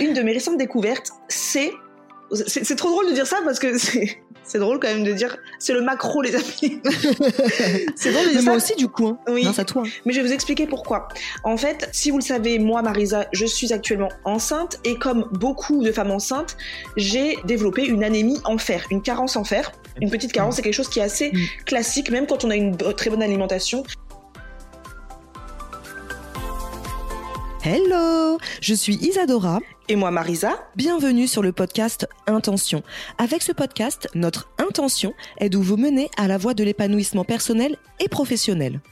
Une de mes récentes découvertes, c'est. C'est trop drôle de dire ça parce que c'est c'est drôle quand même de dire. C'est le macro, les amis. c'est drôle de dire Mais ça. moi aussi, du coup, hein. Oui. à toi. Mais je vais vous expliquer pourquoi. En fait, si vous le savez, moi, Marisa, je suis actuellement enceinte et comme beaucoup de femmes enceintes, j'ai développé une anémie en fer, une carence en fer. Une petite carence, c'est quelque chose qui est assez Mm. classique, même quand on a une très bonne alimentation. Hello, je suis Isadora. Et moi, Marisa, Bienvenue sur le podcast Intention. Avec ce podcast, notre intention est de vous mener à la voie de l'épanouissement personnel et professionnel.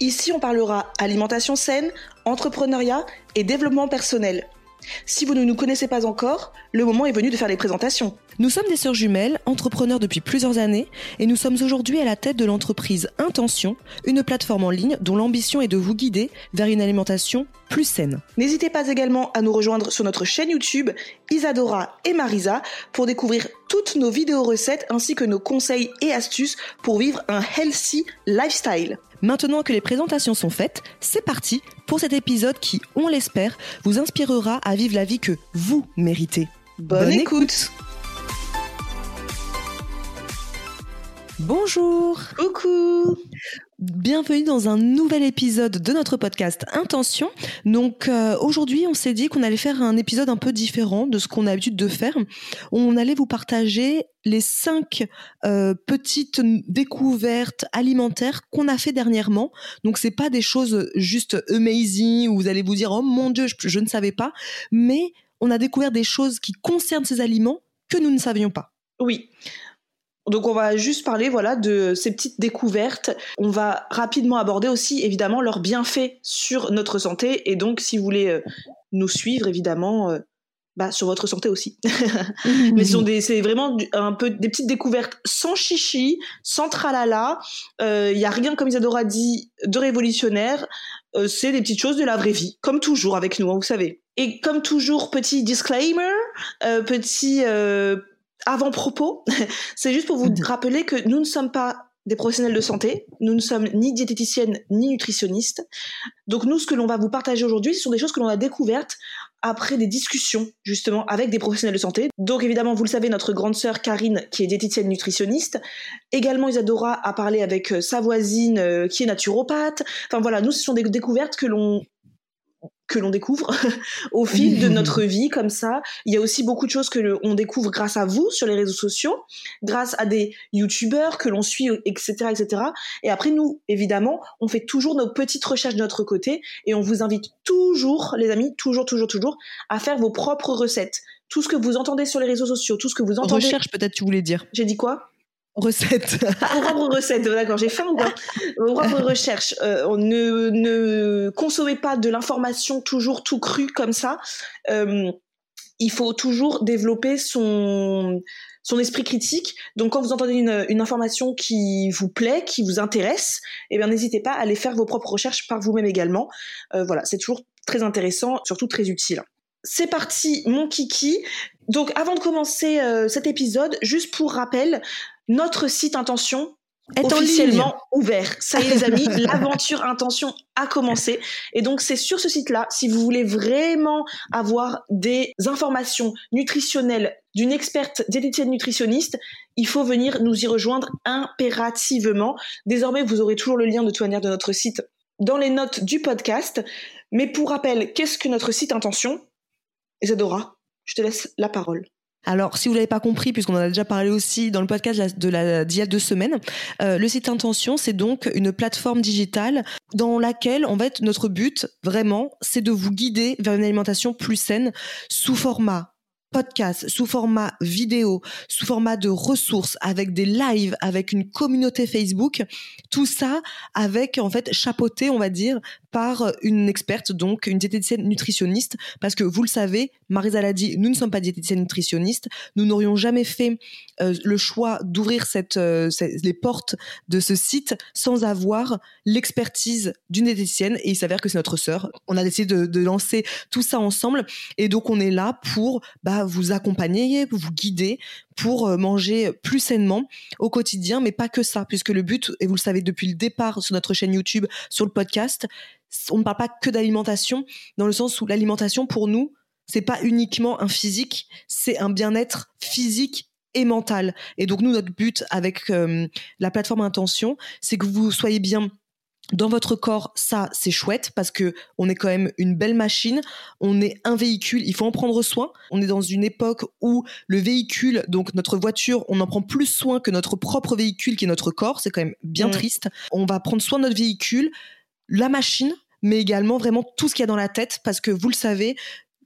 ici, on parlera alimentation saine, entrepreneuriat et développement personnel. Si vous ne nous connaissez pas encore, le moment est venu de faire les présentations. Nous sommes des sœurs jumelles, entrepreneurs depuis plusieurs années, et nous sommes aujourd'hui à la tête de l'entreprise Intention, une plateforme en ligne dont l'ambition est de vous guider vers une alimentation plus saine. N'hésitez pas également à nous rejoindre sur notre chaîne YouTube Isadora et Marisa pour découvrir toutes nos vidéos recettes ainsi que nos conseils et astuces pour vivre un healthy lifestyle. Maintenant que les présentations sont faites, c'est parti pour cet épisode qui, on l'espère, vous inspirera à vivre la vie que vous méritez. Bonne, Bonne écoute. Bonjour Coucou Bienvenue dans un nouvel épisode de notre podcast Intention. Donc euh, aujourd'hui, on s'est dit qu'on allait faire un épisode un peu différent de ce qu'on a l'habitude de faire. On allait vous partager les cinq euh, petites découvertes alimentaires qu'on a fait dernièrement. Donc c'est pas des choses juste amazing où vous allez vous dire oh mon dieu, je, je ne savais pas, mais on a découvert des choses qui concernent ces aliments que nous ne savions pas. Oui. Donc on va juste parler voilà de ces petites découvertes. On va rapidement aborder aussi évidemment leurs bienfaits sur notre santé et donc si vous voulez euh, nous suivre évidemment euh, bah, sur votre santé aussi. Mais ce sont des, c'est vraiment un peu des petites découvertes sans chichi, sans tralala. Il y a rien, comme Isadora dit, de révolutionnaire. Euh, c'est des petites choses de la vraie vie, comme toujours avec nous, hein, vous savez. Et comme toujours, petit disclaimer, euh, petit euh, avant-propos, c'est juste pour vous rappeler que nous ne sommes pas des professionnels de santé, nous ne sommes ni diététiciennes ni nutritionnistes. Donc nous, ce que l'on va vous partager aujourd'hui, ce sont des choses que l'on a découvertes après des discussions justement avec des professionnels de santé. Donc évidemment, vous le savez, notre grande sœur Karine, qui est diététicienne nutritionniste. Également, Isadora a parlé avec euh, sa voisine euh, qui est naturopathe. Enfin voilà, nous, ce sont des découvertes que l'on que l'on découvre au fil de notre vie comme ça. Il y a aussi beaucoup de choses que le- on découvre grâce à vous sur les réseaux sociaux, grâce à des youtubeurs que l'on suit, etc., etc. Et après, nous, évidemment, on fait toujours nos petites recherches de notre côté et on vous invite toujours, les amis, toujours, toujours, toujours, à faire vos propres recettes. Tout ce que vous entendez sur les réseaux sociaux, tout ce que vous entendez. Recherche peut-être tu voulais dire. J'ai dit quoi? Recette. vos propres recettes, d'accord, j'ai faim ou recherches. Euh, on ne, ne consommez pas de l'information toujours tout cru comme ça. Euh, il faut toujours développer son, son esprit critique. Donc quand vous entendez une, une information qui vous plaît, qui vous intéresse, eh bien n'hésitez pas à aller faire vos propres recherches par vous-même également. Euh, voilà, c'est toujours très intéressant, surtout très utile. C'est parti, mon kiki. Donc avant de commencer euh, cet épisode, juste pour rappel, notre site Intention Est officiellement ouvert. Ça y est les amis, l'aventure Intention a commencé. Et donc c'est sur ce site-là, si vous voulez vraiment avoir des informations nutritionnelles d'une experte diététicienne nutritionniste, il faut venir nous y rejoindre impérativement. Désormais, vous aurez toujours le lien de toute manière de notre site dans les notes du podcast. Mais pour rappel, qu'est-ce que notre site Intention? Isadora, je te laisse la parole. Alors, si vous l'avez pas compris, puisqu'on en a déjà parlé aussi dans le podcast de la- d'il y a deux semaines, euh, le site Intention, c'est donc une plateforme digitale dans laquelle, en fait, notre but, vraiment, c'est de vous guider vers une alimentation plus saine sous format podcast, sous format vidéo, sous format de ressources, avec des lives, avec une communauté Facebook, tout ça avec en fait chapeauté, on va dire, par une experte, donc une diététicienne nutritionniste, parce que vous le savez, Marisa l'a dit, nous ne sommes pas diététiciennes nutritionnistes, nous n'aurions jamais fait euh, le choix d'ouvrir euh, les portes de ce site sans avoir l'expertise d'une diététicienne, et il s'avère que c'est notre sœur. On a décidé de, de, lancer tout ça ensemble, et donc on est là pour bah, vous accompagner, vous guider, pour euh, manger plus sainement au quotidien, mais pas que ça, puisque le but, et vous le savez depuis le départ sur notre chaîne YouTube, sur le podcast, on ne parle pas que d'alimentation, dans le sens où l'alimentation, pour nous, c'est pas uniquement un physique, c'est un bien-être physique et mental. Et donc nous, notre but avec euh, la plateforme Intention, c'est que vous soyez bien dans votre corps, ça c'est chouette parce que on est quand même une belle machine, on est un véhicule, il faut en prendre soin. On est dans une époque où le véhicule, donc notre voiture, on en prend plus soin que notre propre véhicule qui est notre corps, c'est quand même bien mmh. triste. On va prendre soin de notre véhicule, la machine, mais également vraiment tout ce qu'il y a dans la tête, parce que vous le savez,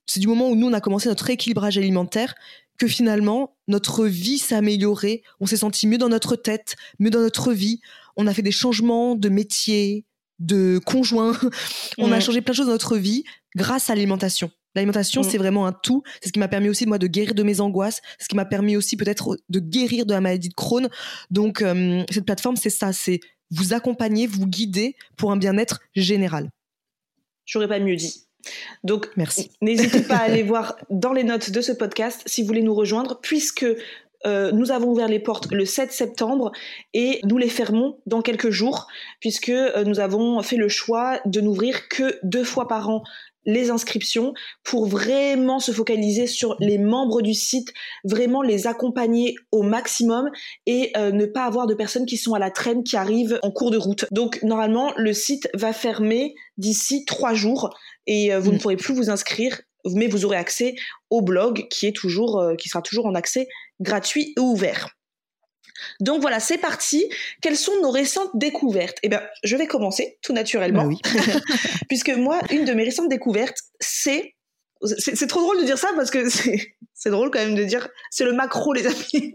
c'est du moment où nous, on a commencé notre rééquilibrage alimentaire que finalement, notre vie s'est améliorée, on s'est senti mieux dans notre tête, mieux dans notre vie, on a fait des changements de métier, de conjoint, on a changé plein de choses dans notre vie grâce à l'alimentation. L'alimentation, c'est vraiment un tout. C'est ce qui m'a permis aussi, moi, de guérir de mes angoisses. Ce qui m'a permis aussi, peut-être, de guérir de la maladie de Crohn. Donc, euh, cette plateforme, c'est ça. C'est vous accompagner, vous guider pour un bien-être général. J'aurais pas mieux dit. Donc, merci. N'hésitez pas à aller voir dans les notes de ce podcast si vous voulez nous rejoindre, puisque euh, nous avons ouvert les portes le 7 septembre et nous les fermons dans quelques jours, puisque euh, nous avons fait le choix de n'ouvrir que deux fois par an les inscriptions pour vraiment se focaliser sur les membres du site, vraiment les accompagner au maximum et euh, ne pas avoir de personnes qui sont à la traîne, qui arrivent en cours de route. Donc normalement, le site va fermer d'ici trois jours et euh, vous ne mm. pourrez plus vous inscrire mais vous aurez accès au blog qui est toujours euh, qui sera toujours en accès gratuit et ouvert. Donc voilà, c'est parti. Quelles sont nos récentes découvertes? Eh bien, je vais commencer tout naturellement, bah puisque moi, une de mes récentes découvertes, c'est c'est trop drôle de dire ça parce que c'est drôle quand même de dire c'est le macro les amis.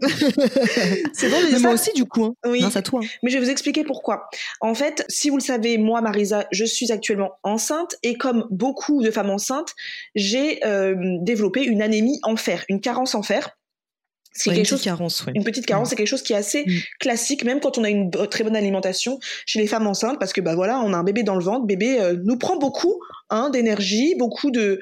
c'est drôle de dire ça. Moi aussi du coup. Hein. Oui. à toi. Mais je vais vous expliquer pourquoi. En fait, si vous le savez, moi Marisa, je suis actuellement enceinte et comme beaucoup de femmes enceintes, j'ai euh, développé une anémie en fer, une carence en fer. C'est quelque une chose, petite carence, Une petite carence, c'est quelque chose qui est assez mm. classique, même quand on a une très bonne alimentation chez les femmes enceintes, parce que bah voilà, on a un bébé dans le ventre, bébé euh, nous prend beaucoup hein, d'énergie, beaucoup de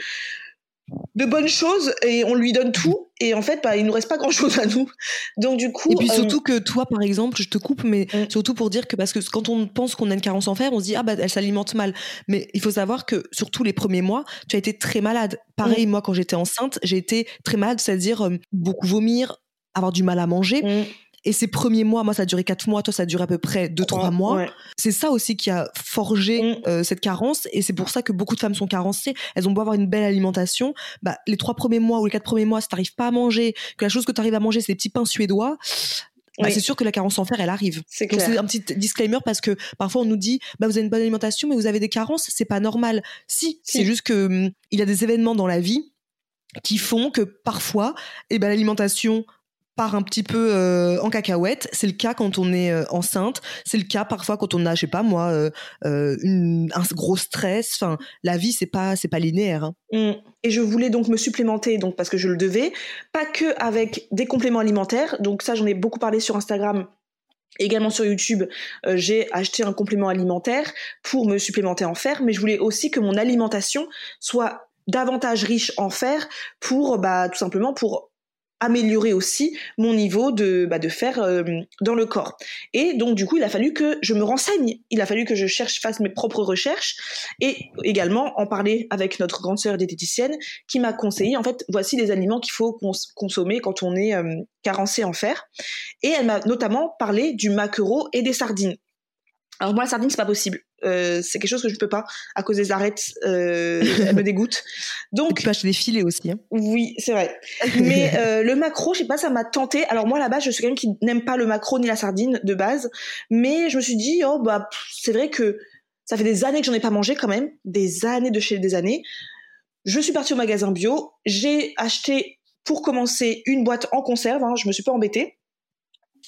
de bonnes choses et on lui donne tout et en fait bah il nous reste pas grand chose à nous donc du coup et puis surtout euh, que toi par exemple je te coupe mais mm. surtout pour dire que parce que quand on pense qu'on a une carence en fer on se dit ah bah elle s'alimente mal mais il faut savoir que surtout les premiers mois tu as été très malade pareil mm. moi quand j'étais enceinte j'ai été très malade c'est-à-dire euh, beaucoup vomir avoir du mal à manger mm. Et ces premiers mois, moi, ça a duré quatre mois, toi, ça a duré à peu près deux, trois mois. C'est ça aussi qui a forgé mm. euh, cette carence. Et c'est pour ça que beaucoup de femmes sont carencées. Elles ont beau avoir une belle alimentation. Bah, les trois premiers mois ou les quatre premiers mois, si t'arrives pas à manger, que la chose que tu arrives à manger, c'est des petits pains suédois, bah, c'est sûr que la carence en fer, elle arrive. C'est un petit disclaimer parce que parfois on nous dit, bah vous avez une bonne alimentation, mais vous avez des carences, c'est pas normal. Si, c'est juste que hum, il y a des événements dans la vie qui font que parfois, eh ben l'alimentation part un petit peu euh, en cacahuète. C'est le cas quand on est euh, enceinte. C'est le cas parfois quand on a, je sais pas moi, euh, un gros stress. Enfin, la vie c'est pas c'est pas linéaire. Hein. Mmh. Et je voulais donc me supplémenter, donc parce que je le devais, pas que avec des compléments alimentaires. Donc ça, j'en ai beaucoup parlé sur Instagram. Également sur YouTube, j'ai acheté un complément alimentaire pour me supplémenter en fer, mais je voulais aussi que mon alimentation soit davantage riche en fer pour bah tout simplement pour améliorer aussi mon niveau de, bah, de fer euh, dans le corps. Et donc du coup, il a fallu que je me renseigne, il a fallu que je cherche, fasse mes propres recherches et également en parler avec notre grande sœur diététicienne qui m'a conseillé, en fait, voici les aliments qu'il faut consommer quand on est euh, carencé en fer. Et elle m'a notamment parlé du maquereau et des sardines. Alors moi, la sardine, c'est pas possible. Euh, c'est quelque chose que je peux pas à cause des arêtes. Euh, elle me dégoûte. Donc. tu peux acheter des filets aussi. Hein. Oui, c'est vrai. Mais euh, le macro, je sais pas, ça m'a tenté. Alors moi, à la base, je suis quelqu'un qui n'aime pas le macro ni la sardine de base, mais je me suis dit, oh bah, c'est vrai que ça fait des années que j'en ai pas mangé quand même, des années de chez des années. Je suis partie au magasin bio, j'ai acheté pour commencer une boîte en conserve. Hein, je me suis pas embêtée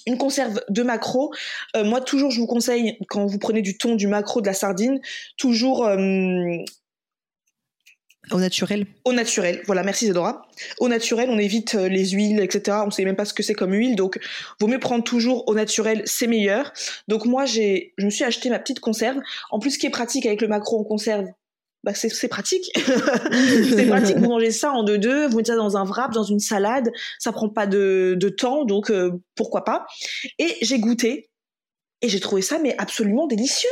une conserve de maquereau. Euh, moi, toujours, je vous conseille, quand vous prenez du thon, du maquereau, de la sardine, toujours... Euh, au naturel Au naturel, voilà, merci Zedora. Au naturel, on évite euh, les huiles, etc. On sait même pas ce que c'est comme huile, donc vaut mieux prendre toujours au naturel, c'est meilleur. Donc moi, j'ai, je me suis acheté ma petite conserve. En plus, ce qui est pratique avec le maquereau en conserve, bah c'est pratique. c'est pratique, vous mangez ça en deux-deux, vous mettez ça dans un wrap, dans une salade, ça prend pas de, de temps, donc euh, pourquoi pas. Et j'ai goûté, et j'ai trouvé ça mais absolument délicieux.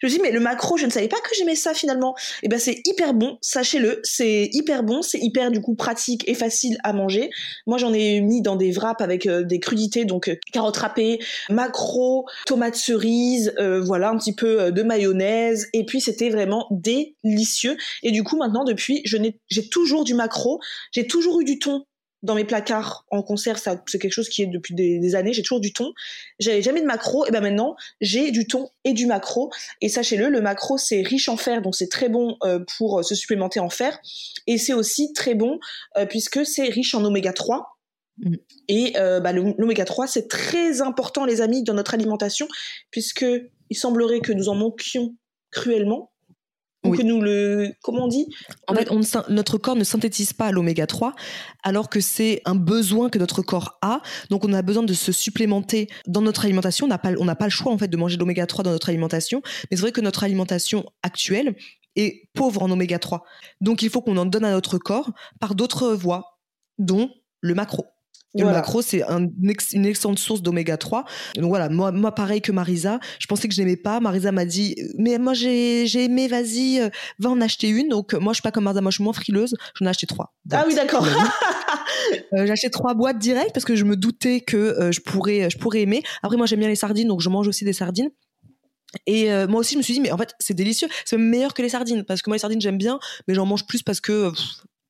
Je me dis mais le macro, je ne savais pas que j'aimais ça finalement. Et eh ben c'est hyper bon, sachez-le, c'est hyper bon, c'est hyper du coup pratique et facile à manger. Moi j'en ai mis dans des wraps avec euh, des crudités donc euh, carottes râpées, macro, tomates cerises, euh, voilà un petit peu de mayonnaise et puis c'était vraiment délicieux. Et du coup maintenant depuis je n'ai j'ai toujours du macro, j'ai toujours eu du thon dans mes placards en conserve, ça c'est quelque chose qui est depuis des, années. J'ai toujours du thon. J'avais jamais de macro, et ben maintenant j'ai du thon et du macro. Et sachez-le, le macro c'est riche en fer, donc c'est très bon euh, pour euh, se supplémenter en fer. Et c'est aussi très bon euh, puisque c'est riche en oméga 3. Mm. Et bah, l'oméga 3 c'est très important les amis dans notre alimentation puisque il semblerait que nous en manquions cruellement que nous le comment on dit? En fait notre corps ne synthétise pas l'oméga 3 alors que c'est un besoin que notre corps a. Donc on a besoin de se supplémenter dans notre alimentation. On n'a pas on n'a pas le choix en fait de manger de l'oméga 3 dans notre alimentation. Mais c'est vrai que notre alimentation actuelle est pauvre en oméga 3 donc il faut qu'on en donne à notre corps par d'autres voies dont le macro le macro, c'est une excellente source d'oméga 3. Donc voilà, moi, moi, pareil que Marisa, je pensais que je n'aimais pas. Marisa m'a dit, mais moi j'ai aimé, vas-y, euh, va en acheter une. Donc moi, je suis pas comme Marisa, moi je suis moins frileuse. J'en ai acheté trois. Ah oui, d'accord. euh, j'ai acheté trois boîtes directes parce que je me doutais que euh, je, pourrais, je pourrais aimer. Après, moi j'aime bien les sardines, donc je mange aussi des sardines. Et euh, moi aussi, je me suis dit, mais en fait, c'est délicieux. C'est même meilleur que les sardines. Parce que moi, les sardines, j'aime bien, mais j'en mange plus parce que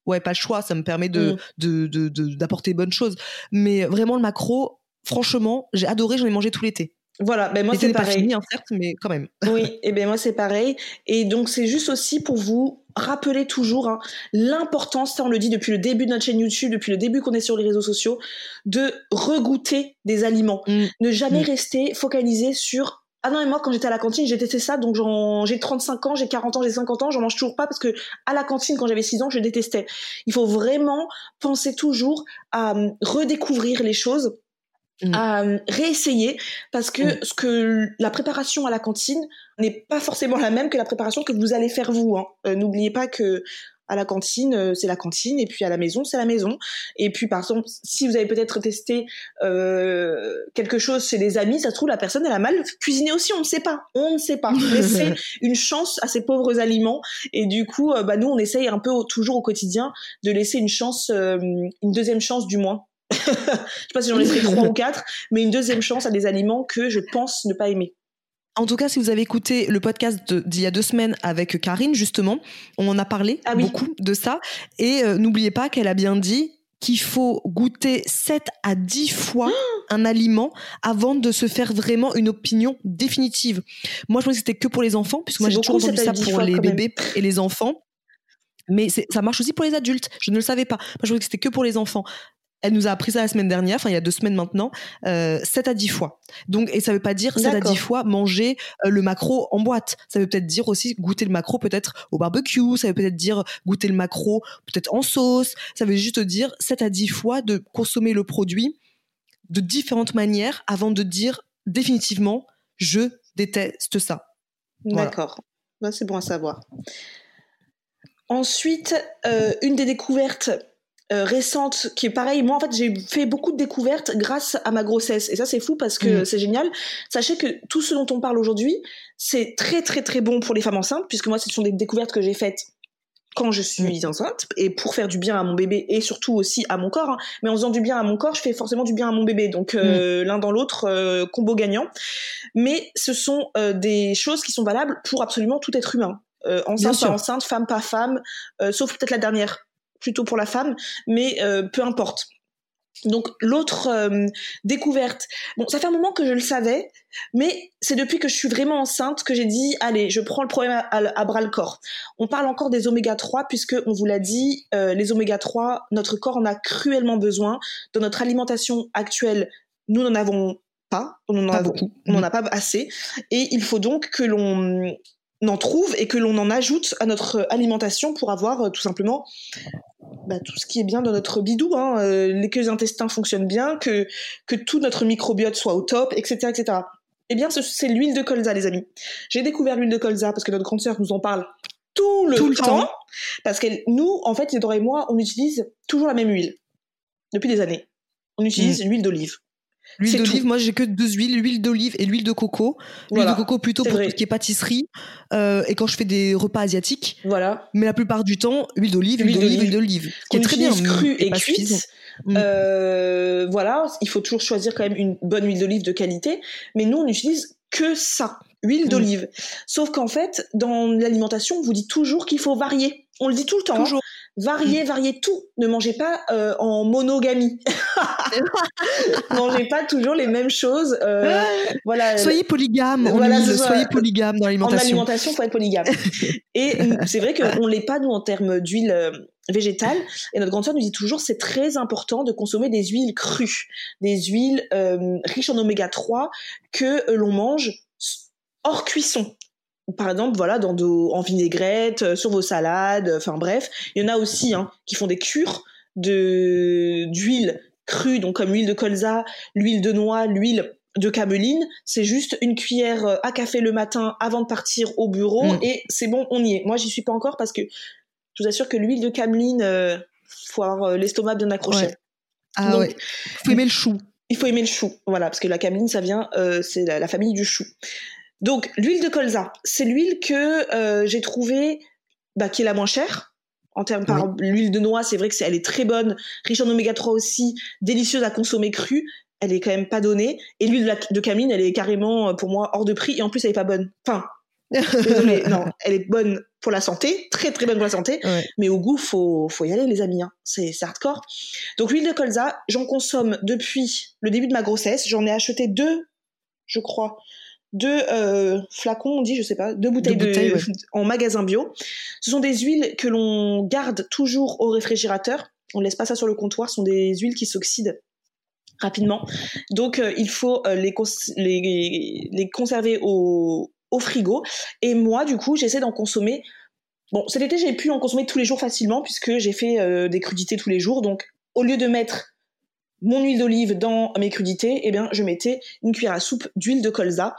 ouais, pas le choix, ça me permet de, mm. d'apporter de, bonnes choses. Mais vraiment, le macro, franchement, j'ai adoré, j'en ai mangé tout l'été. Voilà, ben moi c'est pareil. Pas fini, hein, certes, mais quand même. Oui, et ben moi c'est pareil. Et donc c'est juste aussi pour vous rappeler toujours hein, l'importance, ça on le dit depuis le début de notre chaîne YouTube, depuis le début qu'on est sur les réseaux sociaux, de regoûter des aliments. Mm. Ne jamais mm. rester focalisé sur ah non, mais moi, quand j'étais à la cantine, j'ai testé ça, donc j'ai 35 ans, j'ai 40 ans, j'ai 50 ans, j'en mange toujours pas parce que à la cantine, quand j'avais 6 ans, je détestais. Il faut vraiment penser toujours à euh, redécouvrir les choses, mmh. à euh, réessayer, parce que mmh. ce que la préparation à la cantine n'est pas forcément la même que la préparation que vous allez faire vous. Hein. Euh, n'oubliez pas que à la cantine, euh, c'est la cantine, et puis à la maison, c'est la maison. Et puis, par exemple, si vous avez peut-être testé euh, quelque chose chez des amis, ça se trouve, la personne, elle a mal cuisiné aussi, on ne sait pas. On ne sait pas. Laissez une chance à ces pauvres aliments. Et du coup, euh, bah, nous, on essaye un peu toujours au quotidien de laisser une chance, une deuxième chance du moins. je sais pas si j'en laisserai trois ou quatre, mais une deuxième chance à des aliments que je pense ne pas aimer. En tout cas, si vous avez écouté le podcast d'il y a deux semaines avec Karine, justement, on en a parlé ah beaucoup de ça. Et euh, n'oubliez pas qu'elle a bien dit qu'il faut goûter 7 à 10 fois un aliment avant de se faire vraiment une opinion définitive. Moi, je pensais que c'était que pour les enfants, puisque moi j'ai toujours entendu ça pour les bébés et les enfants. Mais ça marche aussi pour les adultes. Je ne le savais pas. Moi, je pensais que c'était que pour les enfants. Elle nous a appris ça la semaine dernière, enfin il y a deux semaines maintenant, euh, 7 à 10 fois. Donc, et ça veut pas dire 7 à 10 fois manger euh, le macro en boîte. Ça veut peut-être dire aussi goûter le macro peut-être au barbecue, ça veut peut-être dire goûter le macro peut-être en sauce, ça veut juste dire 7 à 10 fois de consommer le produit de différentes manières avant de dire définitivement je déteste ça. D'accord. C'est bon à savoir. Ensuite, euh, une des découvertes euh, récente qui est pareil. Moi, en fait, j'ai fait beaucoup de découvertes grâce à ma grossesse. Et ça, c'est fou parce que mm. c'est génial. Sachez que tout ce dont on parle aujourd'hui, c'est très, très, très bon pour les femmes enceintes, puisque moi, ce sont des découvertes que j'ai faites quand je suis mm. enceinte et pour faire du bien à mon bébé et surtout aussi à mon corps. Hein. Mais en faisant du bien à mon corps, je fais forcément du bien à mon bébé. Donc euh, mm. l'un dans l'autre, euh, combo gagnant. Mais ce sont des choses qui sont valables pour absolument tout être humain. enceinte, pas enceinte, femme, pas femme, sauf peut-être la dernière plutôt pour la femme, mais euh, peu importe. Donc l'autre euh, découverte, bon, ça fait un moment que je le savais, mais c'est depuis que je suis vraiment enceinte que j'ai dit, allez, je prends le problème à, bras le corps. On parle encore des oméga 3 puisque on vous l'a dit, euh, les oméga 3, notre corps en a cruellement besoin. Dans notre alimentation actuelle, nous n'en avons pas, on n'en a, on a pas assez, et il faut donc que l'on en trouve et que l'on en ajoute à notre alimentation pour avoir euh, tout simplement bah, tout ce qui est bien dans notre bidou, hein, euh, que les intestins fonctionnent bien, que, que tout notre microbiote soit au top, etc. etc. Eh bien, c'est l'huile de colza, les amis. J'ai découvert l'huile de colza parce que notre grande sœur nous en parle tout le, temps, Parce que nous, en fait, Isidore et moi, on utilise toujours la même huile. Depuis des années. On utilise mm. l'huile d'olive. L'huile d'olive, moi j'ai que deux huiles, l'huile d'olive et l'huile de coco. L'huile de coco plutôt pour tout ce qui est pâtisserie euh, et quand je fais des repas asiatiques. Voilà. Mais la plupart du temps, huile d'olive, huile d'olive, huile d'olive. Qui est très bien. crue et cuite. Mm. Euh, voilà, il faut toujours choisir quand même une bonne huile d'olive de qualité. Mais nous, on utilise que ça, huile mm. d'olive. Sauf qu'en fait, dans l'alimentation, on vous dit toujours qu'il faut varier. On le dit tout le temps. Hein. Variez, mm. variez tout. Ne mangez pas euh, en monogamie. mangez pas toujours les mêmes choses. Euh, voilà. Soyez polygame. soyez polygame dans l'alimentation. En alimentation, faut être polygame. Et c'est vrai qu'on l'est pas nous en termes d'huile euh, végétale. Et notre grande sœur nous dit toujours c'est très important de consommer des huiles crues, des huiles riches en oméga 3 que l'on mange hors cuisson par exemple, voilà, dans en vinaigrette, euh, sur vos salades, euh, enfin bref. Il y en a aussi hein, qui font des cures de d'huile crue, donc comme l'huile de colza, l'huile de noix, l'huile de cameline. C'est juste une cuillère euh, à café le matin avant de partir au bureau mm. et c'est bon, on y est. Moi, j'y suis pas encore parce que je vous assure que l'huile de cameline, euh, faut avoir l'estomac bien accroché. Ah ouais. Faut aimer le chou. Il faut aimer le chou, voilà, parce que la cameline, ça vient, c'est la, famille du chou. Donc l'huile de colza, c'est l'huile que euh, j'ai trouvée bah, qui est la moins chère. En termes par l'huile de noix, c'est vrai que c'est elle est très bonne, riche en oméga 3 aussi, délicieuse à consommer crue. Elle est quand même pas donnée. Et l'huile de, camine, elle est carrément euh, pour moi hors de prix et en plus elle est pas bonne. Enfin, non, elle est bonne pour la santé, très très bonne pour la santé, mais au goût faut faut y aller les amis, hein. c'est hardcore. Donc l'huile de colza, j'en consomme depuis le début de ma grossesse. J'en ai acheté deux, je crois, deux euh, flacons, on dit, je sais pas, deux bouteilles, de, en magasin bio. Ce sont des huiles que l'on garde toujours au réfrigérateur. On ne laisse pas ça sur le comptoir. Ce sont des huiles qui s'oxydent rapidement. Donc, euh, il faut euh, les, les, les, conserver au, au frigo. Et moi, du coup, j'essaie d'en consommer. Bon, cet été, j'ai pu en consommer tous les jours facilement puisque j'ai fait des crudités tous les jours. Donc, au lieu de mettre mon huile d'olive dans mes crudités, eh bien, je mettais une cuillère à soupe d'huile de colza.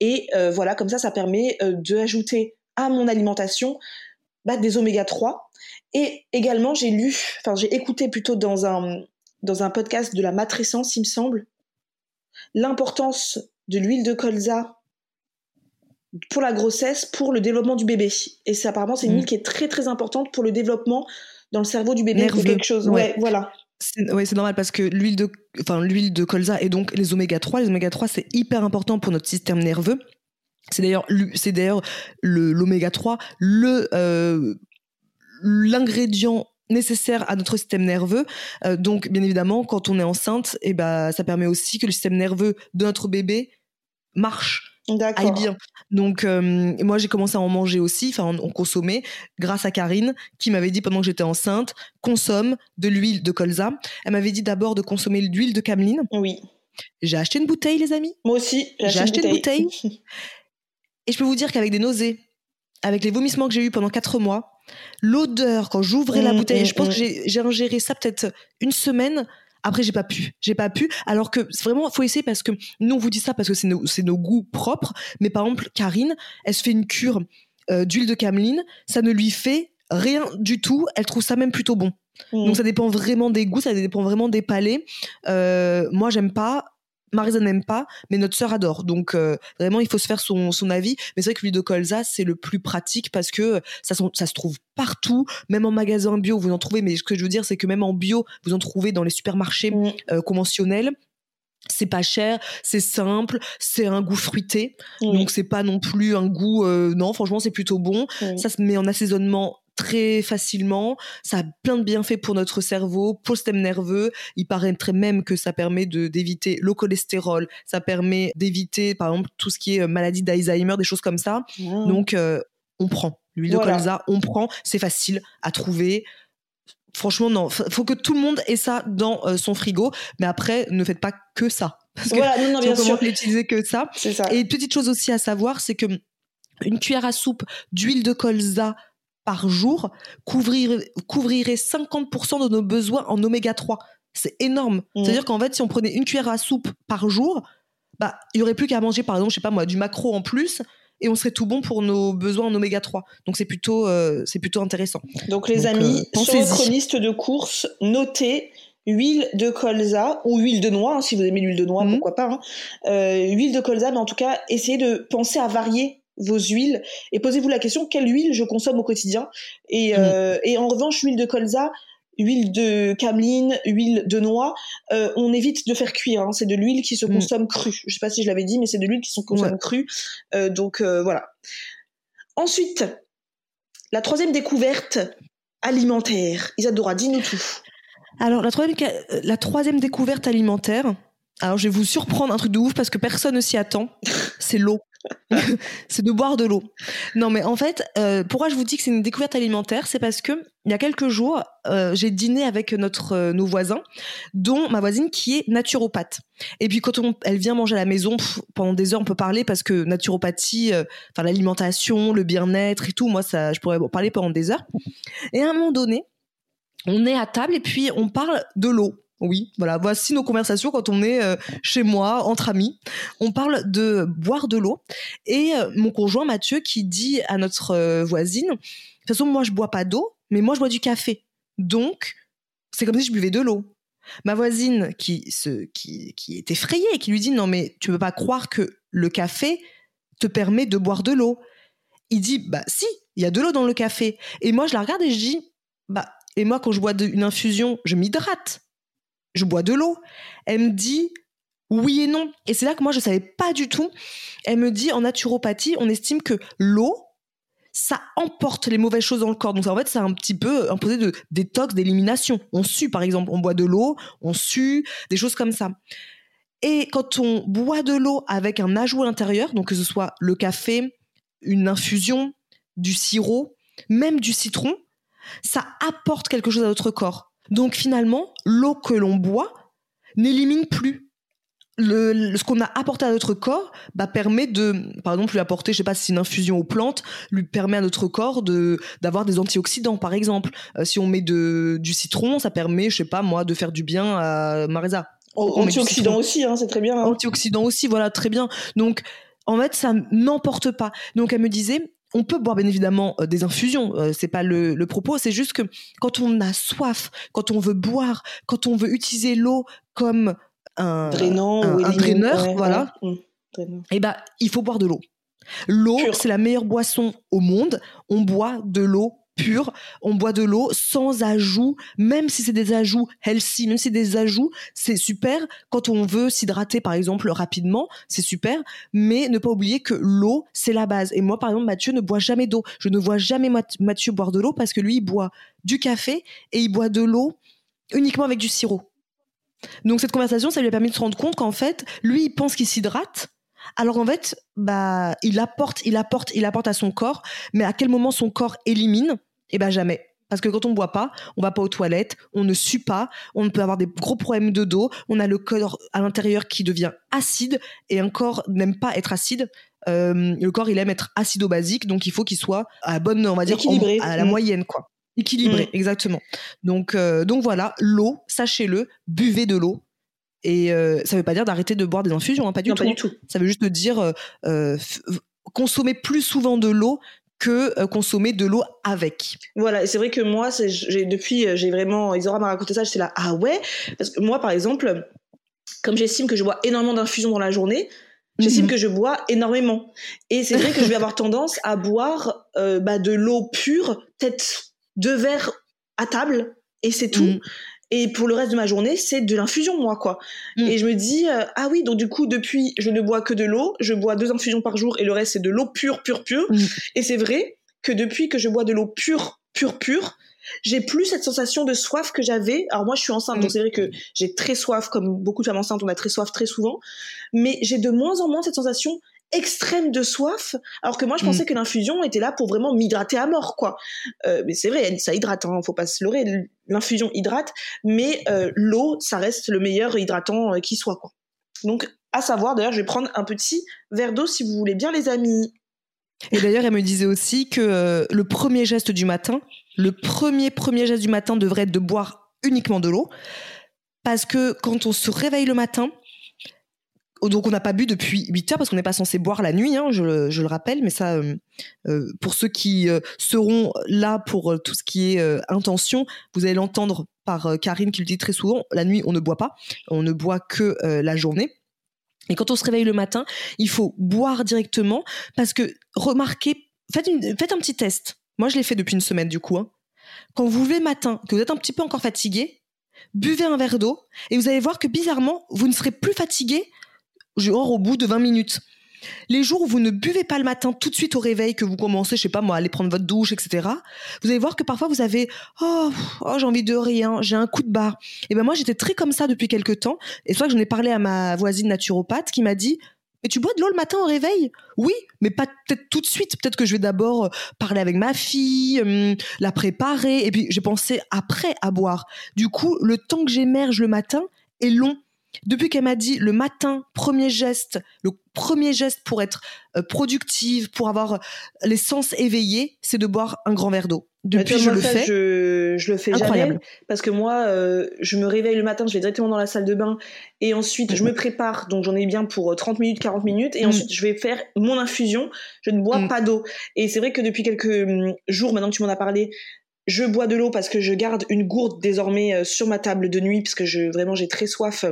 Et euh, voilà, comme ça, ça permet euh, d'ajouter à mon alimentation bah, des oméga 3. Et également, j'ai lu, enfin, j'ai écouté plutôt dans un, dans un podcast de la matrescence, il me semble, l'importance de l'huile de colza pour la grossesse, pour le développement du bébé. Et c'est apparemment, c'est une mmh. huile qui est très très importante pour le développement dans le cerveau du bébé. quelque chose. ouais voilà. Oui, c'est normal parce que l'huile de, enfin, l'huile de colza et donc les oméga 3, les oméga 3 c'est hyper important pour notre système nerveux. C'est d'ailleurs, c'est d'ailleurs l'oméga 3 le euh, l'ingrédient nécessaire à notre système nerveux. Euh, donc, bien évidemment, quand on est enceinte, et eh ben, ça permet aussi que le système nerveux de notre bébé marche D'accord. bien. Donc euh, moi j'ai commencé à en manger aussi, enfin en, consommer grâce à Karine qui m'avait dit pendant que j'étais enceinte consomme de l'huile de colza. Elle m'avait dit d'abord de consommer l'huile de cameline. Oui. J'ai acheté une bouteille les amis. Moi aussi. J'ai acheté, une bouteille. et je peux vous dire qu'avec des nausées, avec les vomissements que j'ai eu pendant quatre mois, l'odeur quand j'ouvrais la mmh, bouteille, je pense mmh, que mmh. j'ai ingéré ça peut-être une semaine après, j'ai pas pu. J'ai pas pu. Alors que vraiment, faut essayer parce que nous, on vous dit ça parce que c'est nos, nos, goûts propres. Mais par exemple, Karine, elle se fait une cure euh, d'huile de cameline. Ça ne lui fait rien du tout. Elle trouve ça même plutôt bon. Mmh. Donc ça dépend vraiment des goûts, ça dépend vraiment des palais. Euh, moi, j'aime pas. Marisa n'aime pas, mais notre sœur adore. Donc euh, vraiment, il faut se faire son, son avis. Mais c'est vrai que l'huile de colza, c'est le plus pratique parce que ça, ça se trouve partout, même en magasin bio, vous en trouvez. Mais ce que je veux dire, c'est que même en bio, vous en trouvez dans les supermarchés mm. euh, conventionnels c'est pas cher, c'est simple, c'est un goût fruité, donc c'est pas non plus un goût. Euh, non, franchement, c'est plutôt bon. Ça se met en assaisonnement très facilement. Ça a plein de bienfaits pour notre cerveau, pour le système nerveux. Il paraîtrait même que ça permet d'éviter le cholestérol. Ça permet d'éviter, par exemple, tout ce qui est euh, maladie d'Alzheimer, des choses comme ça. Mmh. Donc, euh, on prend. L'huile Voilà. de colza, on prend. C'est facile à trouver. Franchement, non. F- faut que tout le monde ait ça dans euh, son frigo. Mais après, ne faites pas que ça. Parce que non, non, bien sûr. l'utiliser que ça. Ça. Et une petite chose aussi à savoir, c'est que une cuillère à soupe d'huile de colza par jour couvrirait, couvrirait 50% de nos besoins en oméga 3. C'est énorme. Mhm. C'est-à-dire qu'en fait, si on prenait une cuillère à soupe par jour, bah, il y aurait plus qu'à manger, par exemple, je sais pas moi, du macro en plus, et on serait tout bon pour nos besoins en oméga 3. Donc c'est plutôt, euh, c'est plutôt intéressant. Donc les Donc, amis, euh, sur votre liste de courses, notez huile de colza ou huile de noix, hein, si vous aimez l'huile de noix, Mhm. pourquoi pas. hein. Euh, huile de colza, mais en tout cas, essayez de penser à varier vos huiles et posez-vous la question quelle huile je consomme au quotidien. Et, euh, et en revanche, huile de colza, huile de cameline, huile de noix, euh, on évite de faire cuire. hein. C'est de l'huile qui se Mhm. consomme crue. Je sais pas si je l'avais dit, mais c'est de l'huile qui se consomme Ouais. crue. Euh, donc voilà. Ensuite, la troisième découverte alimentaire. Isadora, dis-nous tout. Alors, la troisième, la troisième découverte alimentaire, alors je vais vous surprendre un truc de ouf parce que personne ne s'y attend, c'est l'eau. c'est de boire de l'eau. Non, mais en fait, euh, pourquoi je vous dis que c'est une découverte alimentaire C'est parce que il y a quelques jours, euh, j'ai dîné avec notre, euh, nos voisins, dont ma voisine qui est naturopathe. Et puis quand on, elle vient manger à la maison, pendant des heures, on peut parler parce que naturopathie, enfin l'alimentation, le bien-être et tout, moi, ça, je pourrais parler pendant des heures. Et à un moment donné, on est à table et puis on parle de l'eau. Oui, voilà, voici nos conversations quand on est euh, chez moi, entre amis. On parle de boire de l'eau. Et euh, mon conjoint Mathieu qui dit à notre euh, voisine, de toute façon, moi je bois pas d'eau, mais moi je bois du café. Donc, c'est comme si je buvais de l'eau. Ma voisine qui, se, qui, qui est effrayée et qui lui dit, non mais tu peux pas croire que le café te permet de boire de l'eau. Il dit, bah si, il y a de l'eau dans le café. Et moi je la regarde et je dis, bah et moi, quand je bois une infusion, je m'hydrate. Je bois de l'eau. Elle me dit oui et non. Et c'est là que moi, je savais pas du tout. Elle me dit en naturopathie, on estime que l'eau, ça emporte les mauvaises choses dans le corps. Donc en fait, c'est un petit peu un procédé de détox, d'élimination. On sue, par exemple. On boit de l'eau, on sue, des choses comme ça. Et quand on boit de l'eau avec un ajout à l'intérieur, donc que ce soit le café, une infusion, du sirop, même du citron, ça apporte quelque chose à notre corps. Donc finalement, l'eau que l'on boit n'élimine plus. Le, le- ce qu'on a apporté à notre corps bah, permet de, par exemple, lui apporter, je sais pas si c'est une infusion aux plantes, lui permet à notre corps de d'avoir des antioxydants, par exemple. Euh, si on met de, du citron, ça permet, je sais pas moi, de faire du bien à Marisa. Oh, On met du antioxydant citron. aussi, hein, c'est très bien. hein. Antioxydants aussi, voilà, très bien. Donc, en fait, ça n'emporte pas. Donc, elle me disait, on peut boire bien évidemment euh, des infusions, euh, c'est pas le, le propos, c'est juste que quand on a soif, quand on veut boire, quand on veut utiliser l'eau comme un, Drainant un- ou un éliminant, draineur, ouais, voilà. ouais. Mm, drainant. eh ben, il faut boire de l'eau. L'eau, c'est la meilleure boisson au monde. On boit de l'eau pure. On boit de l'eau sans ajout, même si c'est des ajouts healthy, même si c'est des ajouts, c'est super. Quand on veut s'hydrater, par exemple, rapidement, c'est super. Mais ne pas oublier que l'eau, c'est la base. Et moi, par exemple, Mathieu ne boit jamais d'eau. Je ne vois jamais Math- Mathieu boire de l'eau parce que lui, il boit du café et il boit de l'eau uniquement avec du sirop. Donc cette conversation, ça lui a permis de se rendre compte qu'en fait, lui, il pense qu'il s'hydrate, alors en fait, bah, il apporte, il apporte, il apporte à son corps, mais à quel moment son corps élimine? Eh ben jamais. Parce que quand on ne boit pas, on va pas aux toilettes, on ne sue pas, on peut avoir des gros problèmes de dos, on a le corps à l'intérieur qui devient acide et un corps n'aime pas être acide. Euh, le corps, il aime être acido-basique, donc il faut qu'il soit à la bonne, on va dire, en- à la Mm. moyenne, quoi. Équilibré, exactement. Donc, euh, donc voilà, l'eau, sachez-le, buvez de l'eau. Et euh, ça veut pas dire d'arrêter de boire des infusions, hein, pas du Non, tout. pas du tout. Ça veut juste dire euh, euh, consommer plus souvent de l'eau que consommer de l'eau avec. Voilà, et c'est vrai que moi, j'ai depuis, j'ai vraiment, Isora m'a raconté ça, j'étais là, ah ouais, parce que moi, par exemple, comme j'estime que je bois énormément d'infusions dans la journée, j'estime Mhm. que je bois énormément. Et c'est vrai que je vais avoir tendance à boire euh, bah, de l'eau pure, peut-être deux verres à table, et c'est tout. Mhm. Et pour le reste de ma journée, c'est de l'infusion, moi, quoi. Mm. Et je me dis, euh, ah oui, donc du coup, depuis, je ne bois que de l'eau, je bois deux infusions par jour, et le reste, c'est de l'eau pure, pure, pure. Mm. Et c'est vrai que depuis que je bois de l'eau pure pur pur, j'ai plus cette sensation de soif que j'avais. Alors moi, je suis enceinte, donc mm. c'est vrai que j'ai très soif, comme beaucoup de femmes enceintes, on a très soif très souvent. Mais j'ai de moins en moins cette sensation extrême de soif, alors que moi je mm. pensais que l'infusion était là pour vraiment m'hydrater à mort, quoi. Euh, mais c'est vrai, ça hydrate, hein, faut pas se leurrer. L'infusion hydrate, mais euh, l'eau, ça reste le meilleur hydratant euh, qui soit, quoi. Donc, à savoir, d'ailleurs, je vais prendre un petit verre d'eau si vous voulez bien, les amis. Et d'ailleurs, elle me disait aussi que le premier geste du matin, le premier premier geste du matin devrait être de boire uniquement de l'eau, parce que quand on se réveille le matin, donc on n'a pas bu depuis 8 heures parce qu'on n'est pas censé boire la nuit, hein, je, le rappelle, mais ça, euh, euh, pour ceux qui euh, seront là pour tout ce qui est intention, vous allez l'entendre par Karine qui le dit très souvent, la nuit on ne boit pas, on ne boit que la journée. Et quand on se réveille le matin, il faut boire directement parce que remarquez, faites, un petit test. Moi je l'ai fait depuis une semaine du coup. Hein. Quand vous levez le matin, que vous êtes un petit peu encore fatigué, buvez un verre d'eau et vous allez voir que bizarrement, vous ne serez plus fatigué genre au bout de 20 minutes. Les jours où vous ne buvez pas le matin tout de suite au réveil, que vous commencez, je sais pas moi, à aller prendre votre douche, etc., vous allez voir que parfois vous avez oh, oh j'ai envie de rien, j'ai un coup de barre. Et ben moi j'étais très comme ça depuis quelques temps. Et c'est que j'en ai parlé à ma voisine naturopathe qui m'a dit mais tu bois de l'eau le matin au réveil? Oui, mais pas peut-être tout de suite. Peut-être que je vais d'abord euh, parler avec ma fille, hum, la préparer, et puis j'ai pensé après à boire. Du coup, le temps que j'émerge le matin est long depuis qu'elle m'a dit le matin, premier geste, le premier geste pour être euh, productive, pour avoir les sens éveillés, c'est de boire un grand verre d'eau. Depuis, je le fais. Je, le fais Incroyable. jamais parce que moi, euh, je me réveille le matin, je vais directement dans la salle de bain et ensuite je me prépare. Donc j'en ai bien pour 30 euh, minutes, 40 minutes et mm. ensuite je vais faire mon infusion. Je ne bois mm. pas d'eau. Et c'est vrai que depuis quelques jours, maintenant que tu m'en as parlé, je bois de l'eau parce que je garde une gourde désormais sur ma table de nuit parce que je vraiment j'ai très soif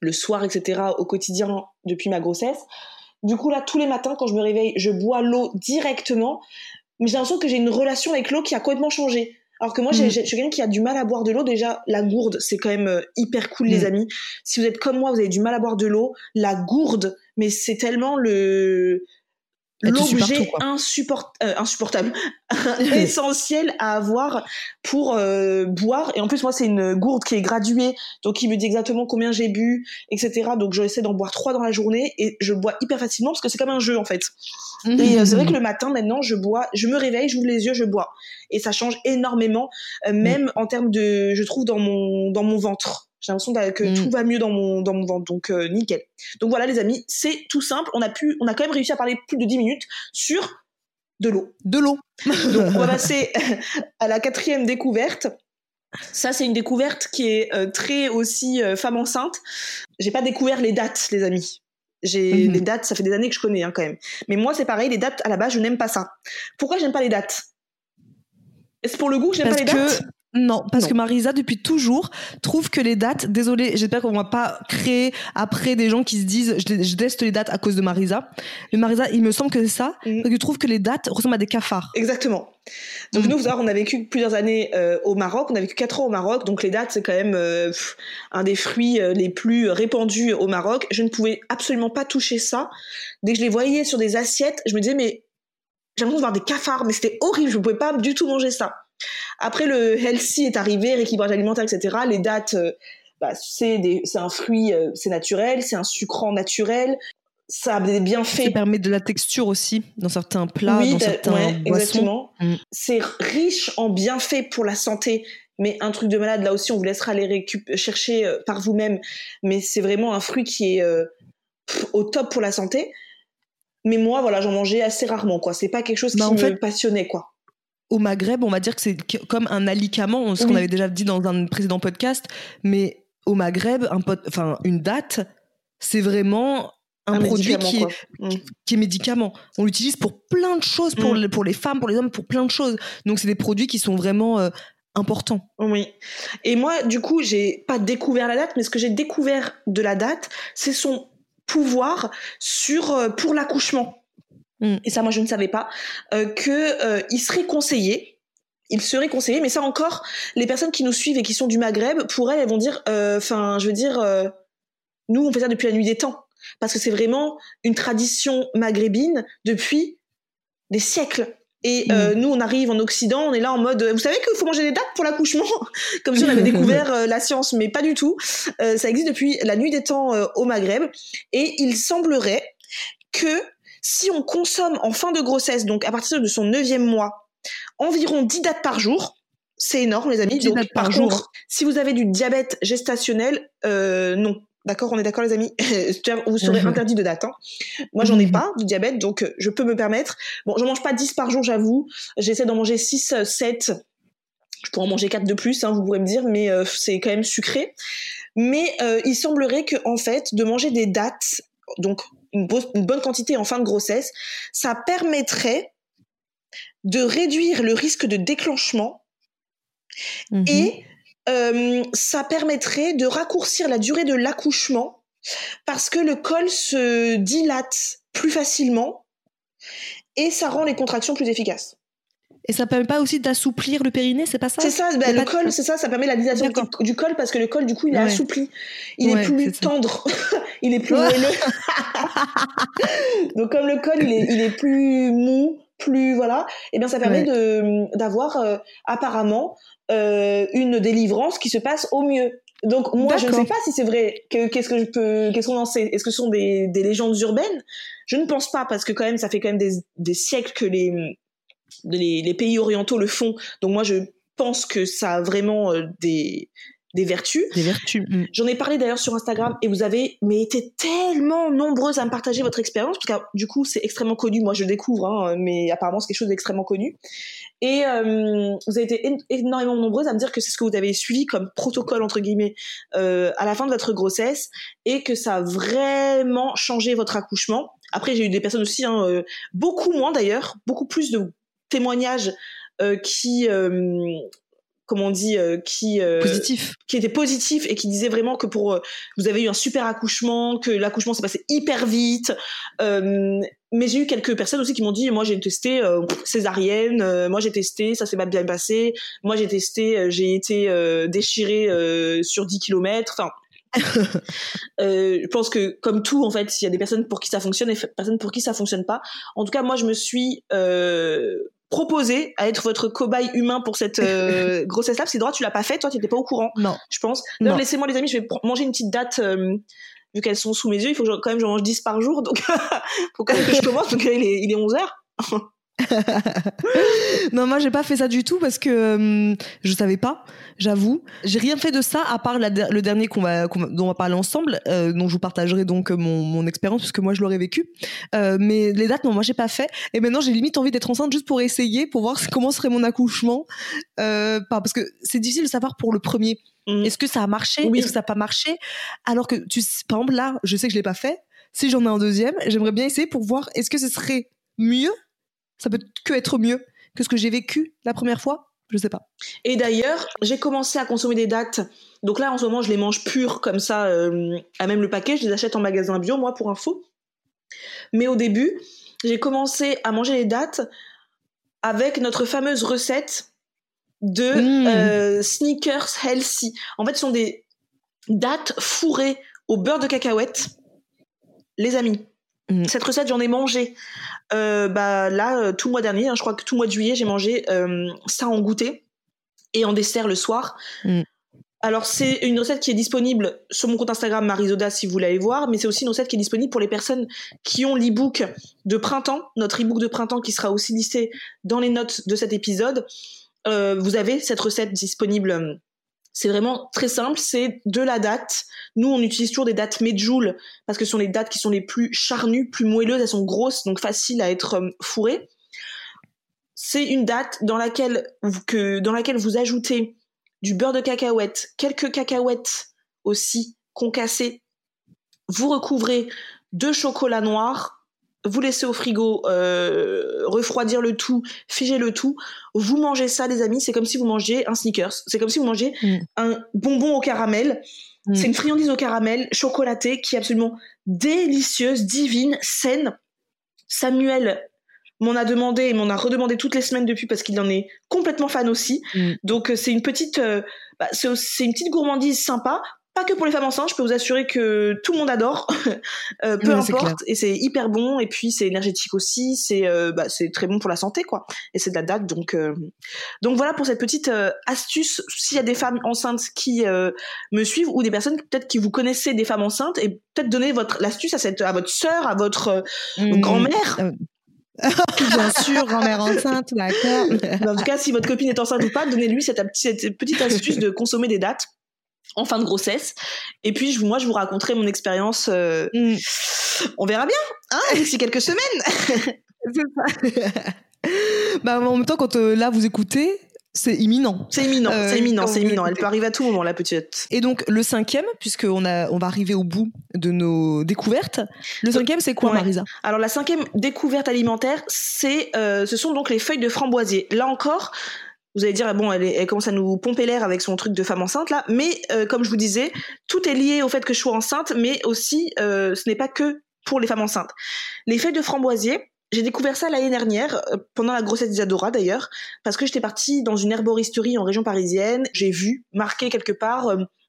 le soir, etc., au quotidien depuis ma grossesse. Du coup, là, tous les matins, quand je me réveille, je bois l'eau directement. Mais j'ai l'impression que j'ai une relation avec l'eau qui a complètement changé. Alors que moi, mm. je suis quelqu'un qui a du mal à boire de l'eau. Déjà, la gourde, c'est quand même euh, hyper cool, les mm. amis. Si vous êtes comme moi, vous avez du mal à boire de l'eau. La gourde, mais c'est tellement le l'objet insupport euh, insupportable, essentiel à avoir pour euh, boire. Et en plus, moi, c'est une gourde qui est graduée, donc il me dit exactement combien j'ai bu, etc. Donc, j'essaie d'en boire trois dans la journée et je bois hyper facilement parce que c'est comme un jeu en fait. Et euh, c'est vrai que le matin, maintenant, je bois, je me réveille, j'ouvre les yeux, je bois, et ça change énormément, même mm. en termes de, je trouve dans mon dans mon ventre. J'ai l'impression que mm. tout va mieux dans mon, dans mon ventre. Donc, euh, nickel. Donc voilà, les amis, c'est tout simple. On a pu, on a quand même réussi à parler plus de 10 minutes sur de l'eau. De l'eau. Donc, on va passer à la quatrième découverte. Ça, c'est une découverte qui est euh, très aussi euh, femme enceinte. J'ai pas découvert les dates, les amis. J'ai mm-hmm. les dates, ça fait des années que je connais hein, quand même. Mais moi, c'est pareil, les dates à la base, je n'aime pas ça. Pourquoi j'aime pas les dates? Est-ce pour le goût que j'aime pas les dates? Non, parce que Marisa, depuis toujours, trouve que les dates, désolé, j'espère qu'on va pas créer après des gens qui se disent je, teste les dates à cause de Marisa. Mais Marisa, il me semble que c'est ça, mm. parce que trouve que les dates ressemblent à des cafards. Exactement. Donc mm. nous, vous savez, on a vécu plusieurs années euh, au Maroc, on a vécu quatre ans au Maroc, donc les dates, c'est quand même euh, un des fruits euh, les plus répandus au Maroc. Je ne pouvais absolument pas toucher ça. Dès que je les voyais sur des assiettes, je me disais, mais j'ai l'impression de voir des cafards, mais c'était horrible, je ne pouvais pas du tout manger ça. Après, le healthy est arrivé, rééquilibrage alimentaire, etc. Les dates, euh, bah, c'est un fruit, euh, c'est naturel, c'est un sucrant naturel. Ça a des bienfaits. Ça permet de la texture aussi dans certains plats, dans certains boissons. Exactement. Mm. C'est riche en bienfaits pour la santé, mais un truc de malade. Là aussi, on vous laissera aller chercher euh, par vous-même. Mais c'est vraiment un fruit qui est au top pour la santé. Mais moi, voilà, j'en mangeais assez rarement, quoi. C'est pas quelque chose bah, qui me passionnait, quoi au Maghreb, on va dire que c'est comme un alicament, ce qu'on avait déjà dit dans un précédent podcast, mais au Maghreb, un enfin une date, c'est vraiment un, produit qui est, mm. qui est, médicament. On l'utilise pour plein de choses, pour, mm. pour les femmes, pour les hommes, pour plein de choses. Donc c'est des produits qui sont vraiment euh, importants. Oui. Et moi, du coup, j'ai pas découvert la date, mais ce que j'ai découvert de la date, c'est son pouvoir sur euh, pour l'accouchement. Mm. et ça moi je ne savais pas, euh, que euh, il serait conseillé il serait conseillé, mais ça encore, les personnes qui nous suivent et qui sont du Maghreb, pour elles, elles vont dire, euh, enfin, je veux dire, nous, on fait ça depuis la nuit des temps, parce que c'est vraiment une tradition maghrébine depuis des siècles. Et euh, nous, on arrive en Occident, on est là en mode, vous savez qu'il faut manger des dates pour l'accouchement? Comme si on avait découvert euh, la science, mais pas du tout. Euh, ça existe depuis la nuit des temps au Maghreb. Et il semblerait que si on consomme en fin de grossesse, donc à partir de son neuvième mois, environ 10 dates par jour, c'est énorme les amis. Donc, par, par contre, si vous avez du diabète gestationnel, non, D'accord, on est d'accord les amis? Vous serez interdit de date. Hein. Moi, j'en ai mhm. pas du diabète, donc euh, je peux me permettre. Bon, je mange pas 10 par jour, j'avoue. J'essaie d'en manger 6, 7. Euh, je pourrais en manger 4 de plus, hein, vous pourrez me dire, mais euh, c'est quand même sucré. Mais il semblerait que en fait, de manger des dates, donc une, bonne quantité en fin de grossesse, ça permettrait de réduire le risque de déclenchement mhm. et euh, ça permettrait de raccourcir la durée de l'accouchement parce que le col se dilate plus facilement et ça rend les contractions plus efficaces. Et ça permet pas aussi d'assouplir le périnée, c'est pas ça C'est ça, ben, le col, c'est ça, ça permet la dilatation du, col parce que le col, du coup, il est assoupli. Il est plus tendre, il est plus moelleux. Donc, comme le col, il est, il est plus mou, plus voilà, et eh bien ça permet de d'avoir euh, apparemment euh, une délivrance qui se passe au mieux. Donc moi je ne sais pas si c'est vrai. Qu'est-ce que je peux, qu'est-ce qu'on en sait? Est-ce que ce sont des, des légendes urbaines? Je ne pense pas parce que quand même ça fait quand même des, des siècles que les, les, les pays orientaux le font. Donc moi je pense que ça a vraiment euh, des des vertus. Des vertus. Mm. J'en ai parlé d'ailleurs sur Instagram et vous avez mais été tellement nombreuses à me partager votre expérience parce que du coup c'est extrêmement connu. Moi je découvre, hein, mais apparemment c'est quelque chose d'extrêmement connu. Et euh, vous avez été énormément nombreuses à me dire que c'est ce que vous avez suivi comme protocole entre guillemets euh, à la fin de votre grossesse et que ça a vraiment changé votre accouchement. Après j'ai eu des personnes aussi, hein, euh, beaucoup moins d'ailleurs, beaucoup plus de témoignages euh, qui euh, comment on dit, euh, qui euh, positif, qui était positif et qui disait vraiment que pour euh, vous avez eu un super accouchement, que l'accouchement s'est passé hyper vite. mais j'ai eu quelques personnes aussi qui m'ont dit, moi j'ai testé césarienne, moi j'ai testé, ça s'est pas bien passé, moi j'ai testé, j'ai été déchirée sur 10 km. Enfin, je pense que comme tout en fait, il y a des personnes pour qui ça fonctionne et des personnes pour qui ça fonctionne pas. En tout cas, moi je me suis proposé à être votre cobaye humain pour cette euh, grossesse-là. C'est droit, tu l'as pas fait, toi, tu n'étais pas au courant. Non. Je pense. Non, laissez-moi les amis, je vais manger une petite date. Euh, vu qu'elles sont sous mes yeux, il faut que quand même je mange 10 par jour, donc faut quand même que je commence, donc il est, il est 11 heures. non, moi j'ai pas fait ça du tout parce que euh, je savais pas, j'avoue. J'ai rien fait de ça à part le dernier qu'on va, dont on va parler ensemble, euh, dont je vous partagerai donc mon, mon expérience puisque moi je l'aurais vécu. Euh, mais les dates, non, moi j'ai pas fait. Et maintenant j'ai limite envie d'être enceinte juste pour essayer, pour voir comment serait mon accouchement. parce que c'est difficile de savoir pour le premier. Mmh. Est-ce que ça a marché? Est-ce que ça n'a pas marché? Alors que tu, par exemple là, je sais que je l'ai pas fait. Si j'en ai un deuxième, j'aimerais bien essayer pour voir est-ce que ce serait mieux ça peut que être mieux que ce que j'ai vécu la première fois je sais pas. Et d'ailleurs, j'ai commencé à consommer des dates. Donc là, en ce moment, je les mange pures comme ça, euh, à même le paquet. Je les achète en magasin bio, moi, pour info. Mais au début, j'ai commencé à manger les dates avec notre fameuse recette de mmh. euh, sneakers healthy. En fait, ce sont des dates fourrées au beurre de cacahuète. Les amis. Cette recette, j'en ai mangé euh, bah là, euh, tout le mois dernier, hein, je crois que tout le mois de juillet, j'ai mangé euh, ça en goûter et en dessert le soir. Mm. Alors c'est une recette qui est disponible sur mon compte Instagram Marisoda si vous voulez voir, mais c'est aussi une recette qui est disponible pour les personnes qui ont l'ebook de printemps, notre ebook de printemps qui sera aussi listé dans les notes de cet épisode. vous avez cette recette disponible c'est vraiment très simple, c'est de la date. Nous, on utilise toujours des dates Medjool parce que ce sont les dates qui sont les plus charnues, plus moelleuses, elles sont grosses, donc faciles à être euh, fourrées. C'est une date dans laquelle, que, dans laquelle vous ajoutez du beurre de cacahuète, quelques cacahuètes aussi concassées. Vous recouvrez de chocolat noir, vous laissez au frigo euh, refroidir le tout, figer le tout. Vous mangez ça, les amis, c'est comme si vous mangiez un sneakers. C'est comme si vous mangiez mm. un bonbon au caramel. Mm. C'est une friandise au caramel chocolatée qui est absolument délicieuse, divine, saine. Samuel m'en a demandé et m'en a redemandé toutes les semaines depuis parce qu'il en est complètement fan aussi. Mm. Donc euh, c'est une petite, euh, bah, c'est une petite gourmandise sympa pas que pour les femmes enceintes, je peux vous assurer que tout le monde adore, euh, peu importe, et c'est hyper bon, et puis c'est énergétique aussi, c'est euh, bah, c'est très bon pour la santé, quoi. Et c'est de la date, donc euh, donc voilà pour cette petite astuce. S'il y a des femmes enceintes qui me suivent ou des personnes peut-être qui vous connaissez des femmes enceintes, et peut-être donner votre l'astuce à cette à votre sœur, à votre mmh. grand-mère. Bien sûr, grand-mère enceinte, d'accord. en tout cas, si votre copine est enceinte ou pas, donnez-lui cette, cette petite astuce de consommer des dates en fin de grossesse. Et puis moi, je vous raconterai mon expérience. Euh, mm. On verra bien, hein, d'ici quelques semaines. c'est ça. bah, en même temps, quand euh, là vous écoutez, c'est imminent. C'est imminent, c'est imminent, c'est imminent. Elle peut arriver à tout moment, la petite. Et donc le cinquième, puisqu'on a, on va arriver au bout de nos découvertes. Le cinquième, c'est quoi, Marisa? Alors la cinquième découverte alimentaire, c'est, euh, ce sont donc les feuilles de framboisier. Là encore, vous allez dire ah bon elle, elle, commence à nous pomper l'air avec son truc de femme enceinte là. Mais euh, comme je vous disais tout est lié au fait que je sois enceinte mais aussi euh, ce n'est pas que pour les femmes enceintes. Les feuilles de framboisier j'ai découvert ça l'année dernière euh, pendant la grossesse d'Isadora d'ailleurs parce que j'étais partie dans une herboristerie en région parisienne. J'ai vu marqué quelque part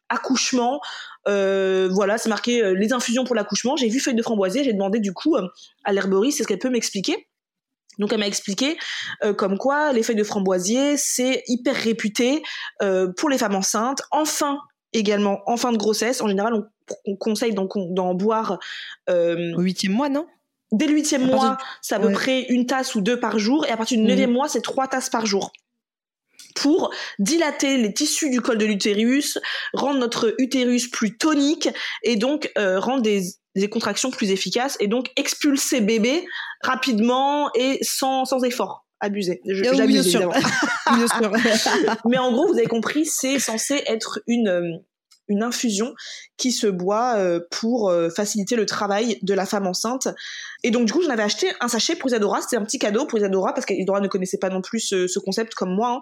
accouchement voilà c'est marqué les infusions pour l'accouchement. J'ai vu feuilles de framboisier j'ai demandé du coup à l'herboriste est-ce qu'elle peut m'expliquer? Donc elle m'a expliqué euh, comme quoi les feuilles de framboisier c'est hyper réputé euh, pour les femmes enceintes. Enfin également en fin de grossesse, en général on, conseille d'en boire euh, au huitième mois, non? Dès le huitième mois, c'est à peu près une tasse ou deux par jour, et à partir du neuvième mhm. mois, c'est trois tasses par jour pour dilater les tissus du col de l'utérus, rendre notre utérus plus tonique et donc rendre des des contractions plus efficaces et donc expulser bébé rapidement et sans, sans effort abusé. Sûr. bien sûr. Mais en gros, vous avez compris, c'est censé être une euh, une infusion qui se boit euh, pour euh, faciliter le travail de la femme enceinte. Et donc du coup, j'en avais acheté un sachet pour Isadora. C'était un petit cadeau pour Isadora parce qu'Isadora ne connaissait pas non plus ce, concept comme moi. Hein.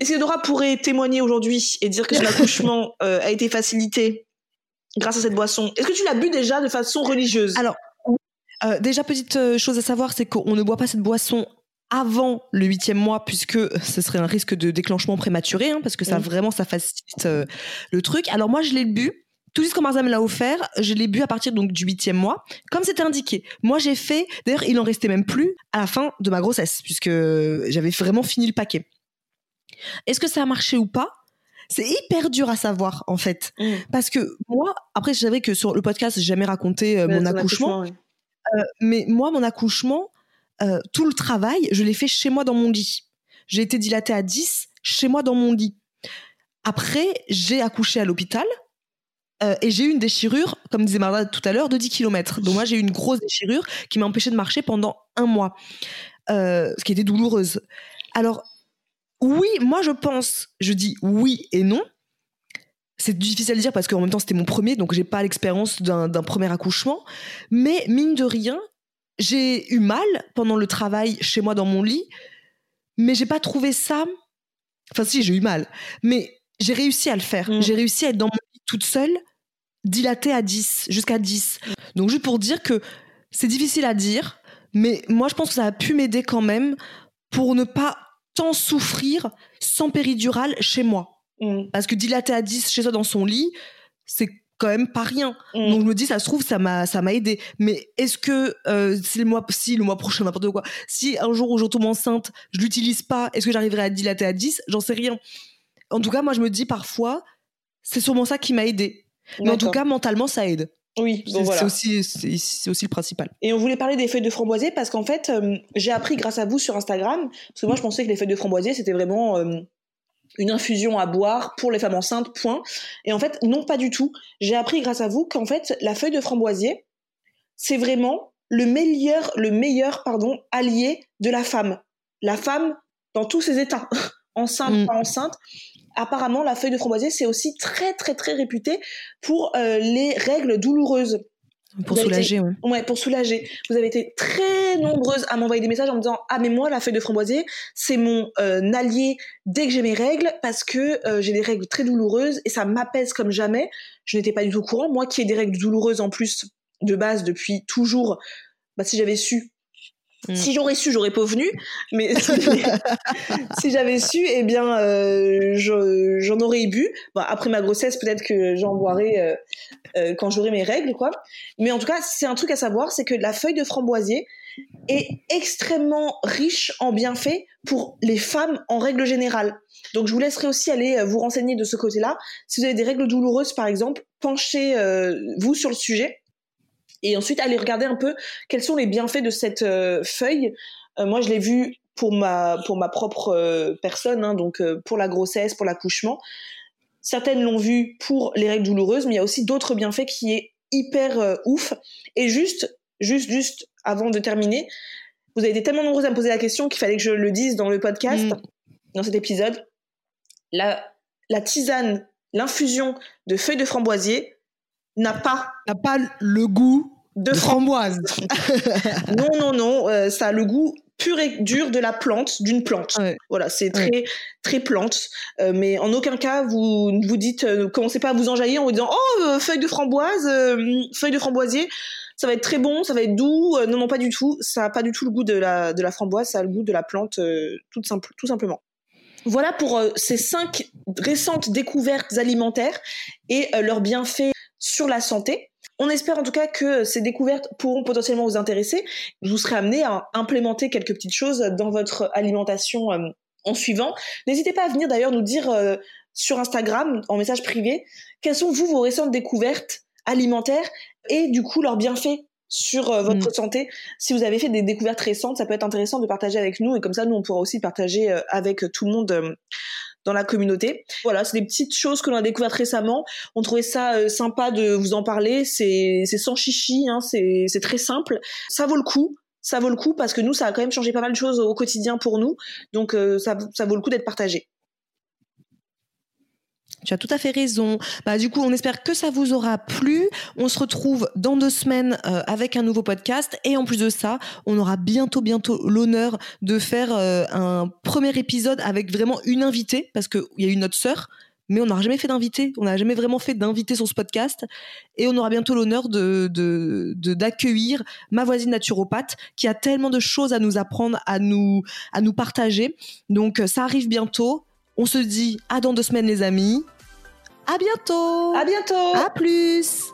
Isadora pourrait témoigner aujourd'hui et dire que son accouchement a été facilité grâce à cette boisson? Est-ce que tu l'as bu déjà de façon religieuse? Alors, euh, déjà, petite euh, chose à savoir, c'est qu'on ne boit pas cette boisson avant le huitième mois puisque ce serait un risque de déclenchement prématuré hein, parce que ça vraiment ça facilite euh, le truc. Alors moi je l'ai bu. Tout juste comme Marza me l'a offert, je l'ai bu à partir donc du huitième mois, comme c'était indiqué. Moi, j'ai fait, d'ailleurs, il en restait même plus à la fin de ma grossesse, puisque j'avais vraiment fini le paquet. Est-ce que ça a marché ou pas? C'est hyper dur à savoir en fait, mm. parce que moi, après, je savais que sur le podcast, j'ai jamais raconté euh, mon accouchement, euh, mais moi, mon accouchement, euh, tout le travail, je l'ai fait chez moi dans mon lit. J'ai été dilatée à 10 chez moi dans mon lit. Après, j'ai accouché à l'hôpital. et j'ai eu une déchirure, comme disait Marda tout à l'heure, de 10 km. Donc moi, j'ai eu une grosse déchirure qui m'a empêché de marcher pendant un mois, ce qui était douloureuse. Alors, oui, moi je pense, je dis oui et non. C'est difficile à dire parce qu'en même temps c'était mon premier, donc j'ai pas l'expérience d'un premier accouchement. Mais mine de rien, j'ai eu mal pendant le travail chez moi dans mon lit, mais j'ai pas trouvé ça. Enfin si, j'ai eu mal, mais j'ai réussi à le faire. Mm. J'ai réussi à être dans mon lit toute seule, dilatée à 10, jusqu'à 10. Donc juste pour dire que c'est difficile à dire, mais moi je pense que ça a pu m'aider quand même pour ne pas tant souffrir sans péridurale chez moi. Mm. Parce que dilater à 10 chez soi dans son lit, c'est quand même pas rien. Mm. Donc je me dis, ça se trouve, ça m'a, ça m'a aidé. Mais est-ce que euh, si le mois, si le mois prochain, n'importe quoi, si un jour où je tombe enceinte, je l'utilise pas, est-ce que j'arriverai à dilater à 10 J'en sais rien. En tout cas, moi, je me dis parfois, c'est sûrement ça qui m'a aidé. Mais en tout cas, mentalement, ça aide. Oui, bon, voilà. c'est aussi, c'est aussi le principal. Et on voulait parler des feuilles de framboisier parce qu'en fait, euh, j'ai appris grâce à vous sur Instagram, parce que moi je pensais que les feuilles de framboisier c'était vraiment euh, une infusion à boire pour les femmes enceintes, point. Et en fait, non, pas du tout. J'ai appris grâce à vous qu'en fait, la feuille de framboisier, c'est vraiment le meilleur, le meilleur, pardon, allié de la femme. La femme dans tous ses états, enceinte, mm. pas enceinte apparemment, la feuille de framboisier, c'est aussi très, très, très réputé pour euh, les règles douloureuses. Pour soulager, oui. Ouais, pour soulager. Vous avez été très nombreuses à m'envoyer des messages en me disant Ah, mais moi, la feuille de framboisier, c'est mon euh, allié dès que j'ai mes règles parce que euh, j'ai des règles très douloureuses et ça m'apaise comme jamais. Je n'étais pas du tout au courant. Moi qui ai des règles douloureuses en plus de base depuis toujours, bah, si j'avais su, Mm. Si j'aurais su, j'aurais pas venu, mais si j'avais su, eh bien, euh, j'en aurais bu. après ma grossesse, peut-être que j'en boirais euh, euh, quand j'aurai mes règles, quoi. Mais en tout cas, c'est un truc à savoir, c'est que la feuille de framboisier est extrêmement riche en bienfaits pour les femmes en règle générale. Donc, je vous laisserai aussi aller vous renseigner de ce côté-là. Si vous avez des règles douloureuses, par exemple, penchez-vous sur le sujet et ensuite aller regarder un peu quels sont les bienfaits de cette euh, feuille. Euh, moi, je l'ai vu pour ma pour ma propre euh, personne, hein, donc pour la grossesse, pour l'accouchement. Certaines l'ont vu pour les règles douloureuses, mais il y a aussi d'autres bienfaits qui est hyper ouf. Et juste, juste, juste avant de terminer, vous avez été tellement nombreux à me poser la question qu'il fallait que je le dise dans le podcast, mm. dans cet épisode. La, la tisane, l'infusion de feuilles de framboisier, n'a pas n'a pas le goût de, framboise. non non non, euh, ça a le goût pur et dur de la plante, d'une plante. Voilà, c'est très très plante, euh, mais en aucun cas vous vous dites euh, commencez pas à vous enjaillir en vous disant oh feuille de framboise, feuille de framboisier, ça va être très bon, ça va être doux. non non pas du tout, ça a pas du tout le goût de la de la framboise, ça a le goût de la plante simple tout simplement. Voilà pour ces cinq récentes découvertes alimentaires et leurs bienfaits sur la santé. On espère en tout cas que ces découvertes pourront potentiellement vous intéresser. Vous serez amené à implémenter quelques petites choses dans votre alimentation euh, en suivant. N'hésitez pas à venir d'ailleurs nous dire euh, sur Instagram, en message privé, quelles sont vous vos récentes découvertes alimentaires et du coup leurs bienfaits sur euh, votre mm. santé. Si vous avez fait des découvertes récentes, ça peut être intéressant de partager avec nous et comme ça nous on pourra aussi partager avec tout le monde dans la communauté. Voilà, c'est des petites choses que l'on a découvertes récemment. On trouvait ça euh, sympa de vous en parler. C'est sans chichi, hein, c'est très simple. Ça vaut le coup. Ça vaut le coup parce que nous, ça a quand même changé pas mal de choses au quotidien pour nous. Donc, euh, ça, ça vaut le coup d'être partagé. Tu as tout à fait raison. Bah, du coup, on espère que ça vous aura plu. On se retrouve dans deux semaines euh, avec un nouveau podcast. Et en plus de ça, on aura bientôt, bientôt l'honneur de faire euh, un premier épisode avec vraiment une invitée, parce qu'il y a eu notre sœur, mais on n'aura jamais fait d'invité. On n'a jamais vraiment fait d'invité sur ce podcast. Et on aura bientôt l'honneur de, d'accueillir ma voisine naturopathe qui a tellement de choses à nous apprendre, à nous, à nous partager. Donc, ça arrive bientôt. On se dit à dans deux semaines les amis. À bientôt. À bientôt. À plus.